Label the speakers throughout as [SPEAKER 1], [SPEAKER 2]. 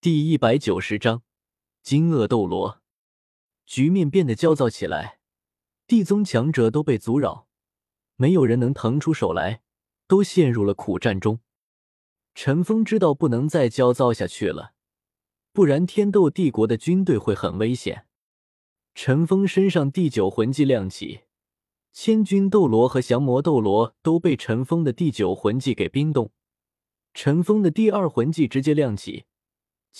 [SPEAKER 1] 第一百九十章惊愕斗罗。局面变得焦躁起来，地宗强者都被阻扰，没有人能腾出手来，都陷入了苦战中。陈峰知道不能再焦躁下去了，不然天斗帝国的军队会很危险。陈峰身上第九魂技亮起，千钧斗罗和降魔斗罗都被陈峰的第九魂技给冰冻。陈峰的第二魂技直接亮起。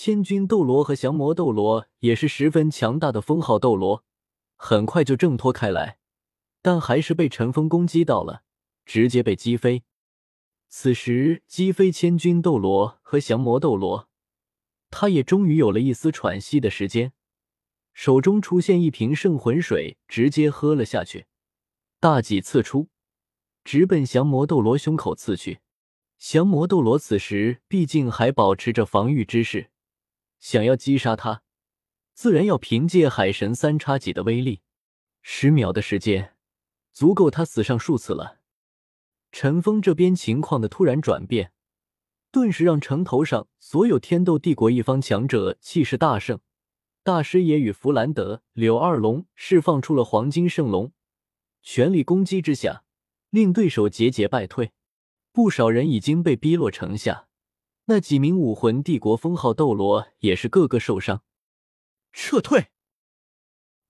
[SPEAKER 1] 千钧斗罗和降魔斗罗也是十分强大的封号斗罗，很快就挣脱开来，但还是被陈峰攻击到了，直接被击飞。此时击飞千钧斗罗和降魔斗罗，他也终于有了一丝喘息的时间，手中出现一瓶圣魂水，直接喝了下去，大戟刺出，直奔降魔斗罗胸口刺去。降魔斗罗此时毕竟还保持着防御之势。想要击杀他，自然要凭借海神三叉戟的威力。十秒的时间，足够他死上数次了。陈峰这边情况的突然转变，顿时让城头上所有天斗帝国一方强者气势大盛。大师爷与弗兰德、柳二龙释放出了黄金圣龙，全力攻击之下，令对手节节败退。不少人已经被逼落城下。那几名武魂帝国封号斗罗也是个个受伤，
[SPEAKER 2] 撤退。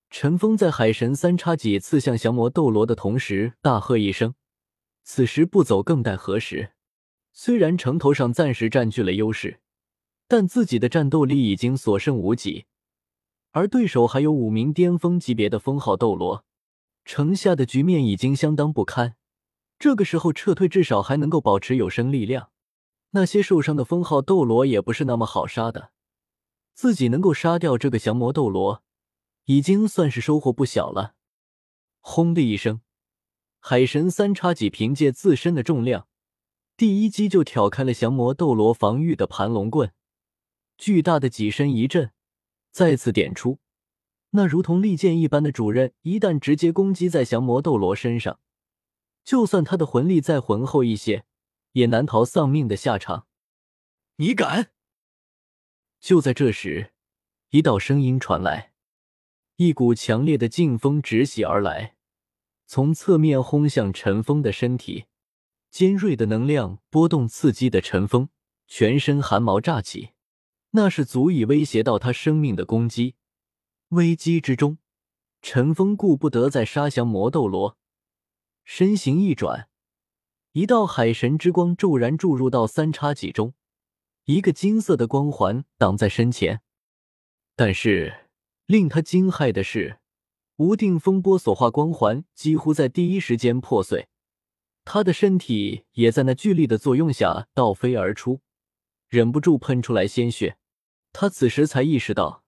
[SPEAKER 1] 陈峰在海神三叉戟刺向降魔斗罗的同时大喝一声：“此时不走更待何时？”虽然城头上暂时占据了优势，但自己的战斗力已经所剩无几，而对手还有五名巅峰级别的封号斗罗，城下的局面已经相当不堪。这个时候撤退，至少还能够保持有生力量。那些受伤的封号斗罗也不是那么好杀的，自己能够杀掉这个降魔斗罗，已经算是收获不小了。轰的一声，海神三叉戟凭借自身的重量，第一击就挑开了降魔斗罗防御的盘龙棍，巨大的戟身一震，再次点出，那如同利剑一般的主刃，一旦直接攻击在降魔斗罗身上，就算他的魂力再浑厚一些。也难逃丧命的下场。
[SPEAKER 2] 你敢！
[SPEAKER 1] 就在这时，一道声音传来，一股强烈的劲风直袭而来，从侧面轰向陈峰的身体。尖锐的能量波动刺激的陈峰全身汗毛炸起，那是足以威胁到他生命的攻击。危机之中，陈峰顾不得再杀降魔斗罗，身形一转。一道海神之光骤然注入到三叉戟中，一个金色的光环挡在身前。但是令他惊骇的是，无定风波所化光环几乎在第一时间破碎，他的身体也在那巨力的作用下倒飞而出，忍不住喷出来鲜血。他此时才意识到，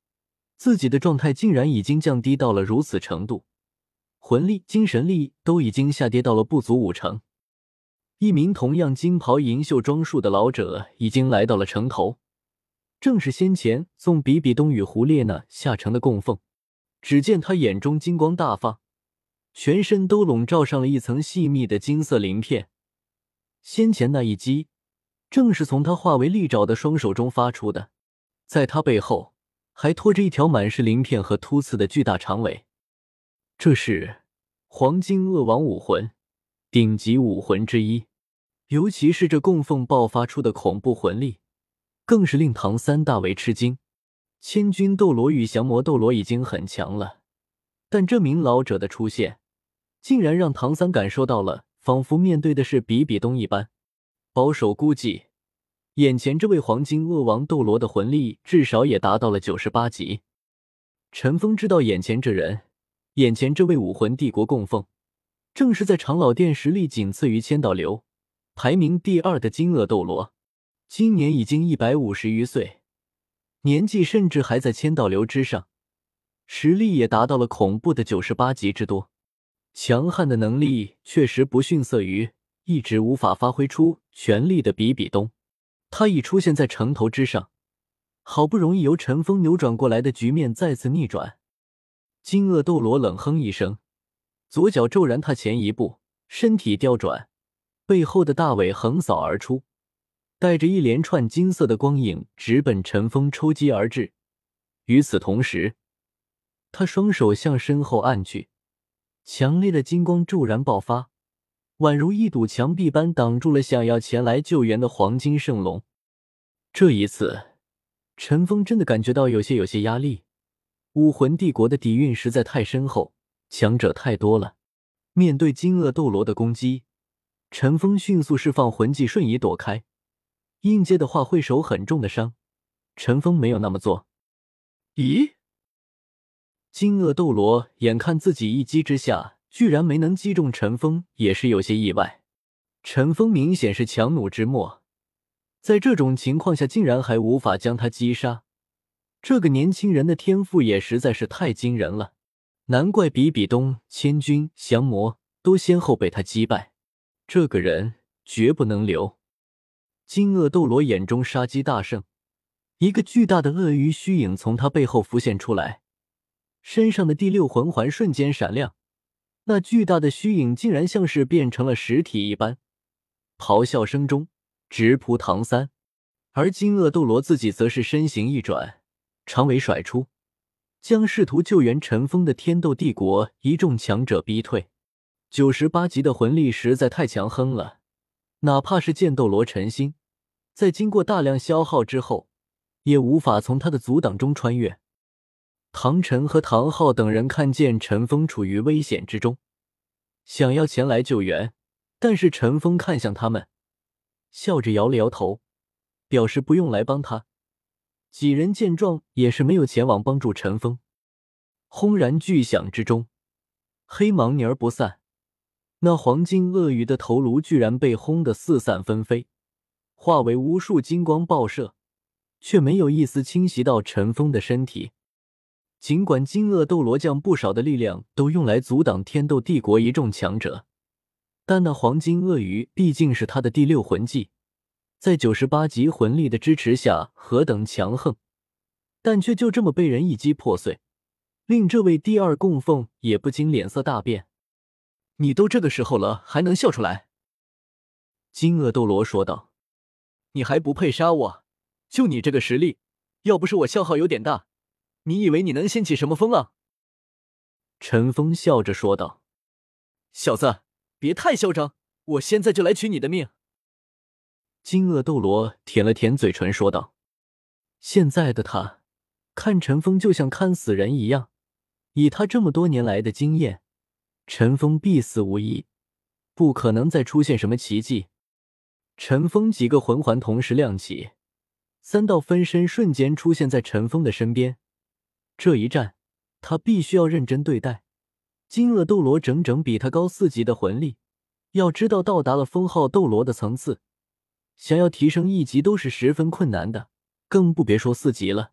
[SPEAKER 1] 自己的状态竟然已经降低到了如此程度，魂力、精神力都已经下跌到了不足五成。一名同样金袍银袖装束的老者已经来到了城头，正是先前送比比东与胡列娜下城的供奉。只见他眼中金光大放，全身都笼罩上了一层细密的金色鳞片。先前那一击，正是从他化为利爪的双手中发出的，在他背后还拖着一条满是鳞片和突刺的巨大长尾。这是黄金恶王武魂，顶级武魂之一。尤其是这供奉爆发出的恐怖魂力，更是令唐三大为吃惊。千钧斗罗与降魔斗罗已经很强了，但这名老者的出现，竟然让唐三感受到了，仿佛面对的是比比东一般。保守估计，眼前这位黄金恶王斗罗的魂力至少也达到了九十八级。陈峰知道，眼前这人，眼前这位武魂帝国供奉，正是在长老殿实力仅次于千道流。排名第二的金鳄斗罗，今年已经一百五十余岁，年纪甚至还在千道流之上，实力也达到了恐怖的九十八级之多，强悍的能力确实不逊色于一直无法发挥出全力的比比东。他已出现在城头之上，好不容易由陈峰扭转过来的局面再次逆转。金鳄斗罗冷哼一声，左脚骤然踏前一步，身体调转。背后的大尾横扫而出，带着一连串金色的光影直奔陈峰抽击而至。与此同时，他双手向身后按去，强烈的金光骤然爆发，宛如一堵墙壁般挡住了想要前来救援的黄金圣龙。这一次，陈峰真的感觉到有些有些压力。武魂帝国的底蕴实在太深厚，强者太多了。面对金鳄斗罗的攻击，陈峰迅速释放魂技，瞬移躲开。应接的话会受很重的伤，陈峰没有那么做。
[SPEAKER 2] 咦？
[SPEAKER 1] 金鳄斗罗眼看自己一击之下居然没能击中陈峰，也是有些意外。陈峰明显是强弩之末，在这种情况下竟然还无法将他击杀。这个年轻人的天赋也实在是太惊人了，难怪比比东、千钧、降魔都先后被他击败。这个人绝不能留！金鳄斗罗眼中杀机大盛，一个巨大的鳄鱼虚影从他背后浮现出来，身上的第六魂环瞬间闪亮，那巨大的虚影竟然像是变成了实体一般，咆哮声中直扑唐三，而金鳄斗罗自己则是身形一转。长尾甩出，将试图救援陈峰的天斗帝国一众强者逼退。九十八级的魂力实在太强横了，哪怕是剑斗罗陈心，在经过大量消耗之后，也无法从他的阻挡中穿越。唐晨和唐昊等人看见陈峰处于危险之中，想要前来救援，但是陈峰看向他们，笑着摇了摇头，表示不用来帮他。几人见状，也是没有前往帮助陈峰。轰然巨响之中，黑芒凝而不散。那黄金鳄鱼的头颅居然被轰得四散纷飞，化为无数金光爆射，却没有一丝侵袭到陈峰的身体。尽管金鳄斗罗将不少的力量都用来阻挡天斗帝国一众强者，但那黄金鳄鱼毕竟是他的第六魂技。在九十八级魂力的支持下，何等强横，但却就这么被人一击破碎，令这位第二供奉也不禁脸色大变。
[SPEAKER 2] 你都这个时候了，还能笑出来？
[SPEAKER 1] 金鳄斗罗说道：“
[SPEAKER 2] 你还不配杀我！就你这个实力，要不是我消耗有点大，你以为你能掀起什么风浪？”
[SPEAKER 1] 陈峰笑着说道：“
[SPEAKER 2] 小子，别太嚣张，我现在就来取你的命！”
[SPEAKER 1] 金鳄斗罗舔了舔嘴唇，说道：“现在的他看陈峰就像看死人一样。以他这么多年来的经验，陈峰必死无疑，不可能再出现什么奇迹。”陈峰几个魂环同时亮起，三道分身瞬间出现在陈峰的身边。这一战，他必须要认真对待。金鳄斗罗整整比他高四级的魂力，要知道到达了封号斗罗的层次。想要提升一级都是十分困难的，更不别说四级了。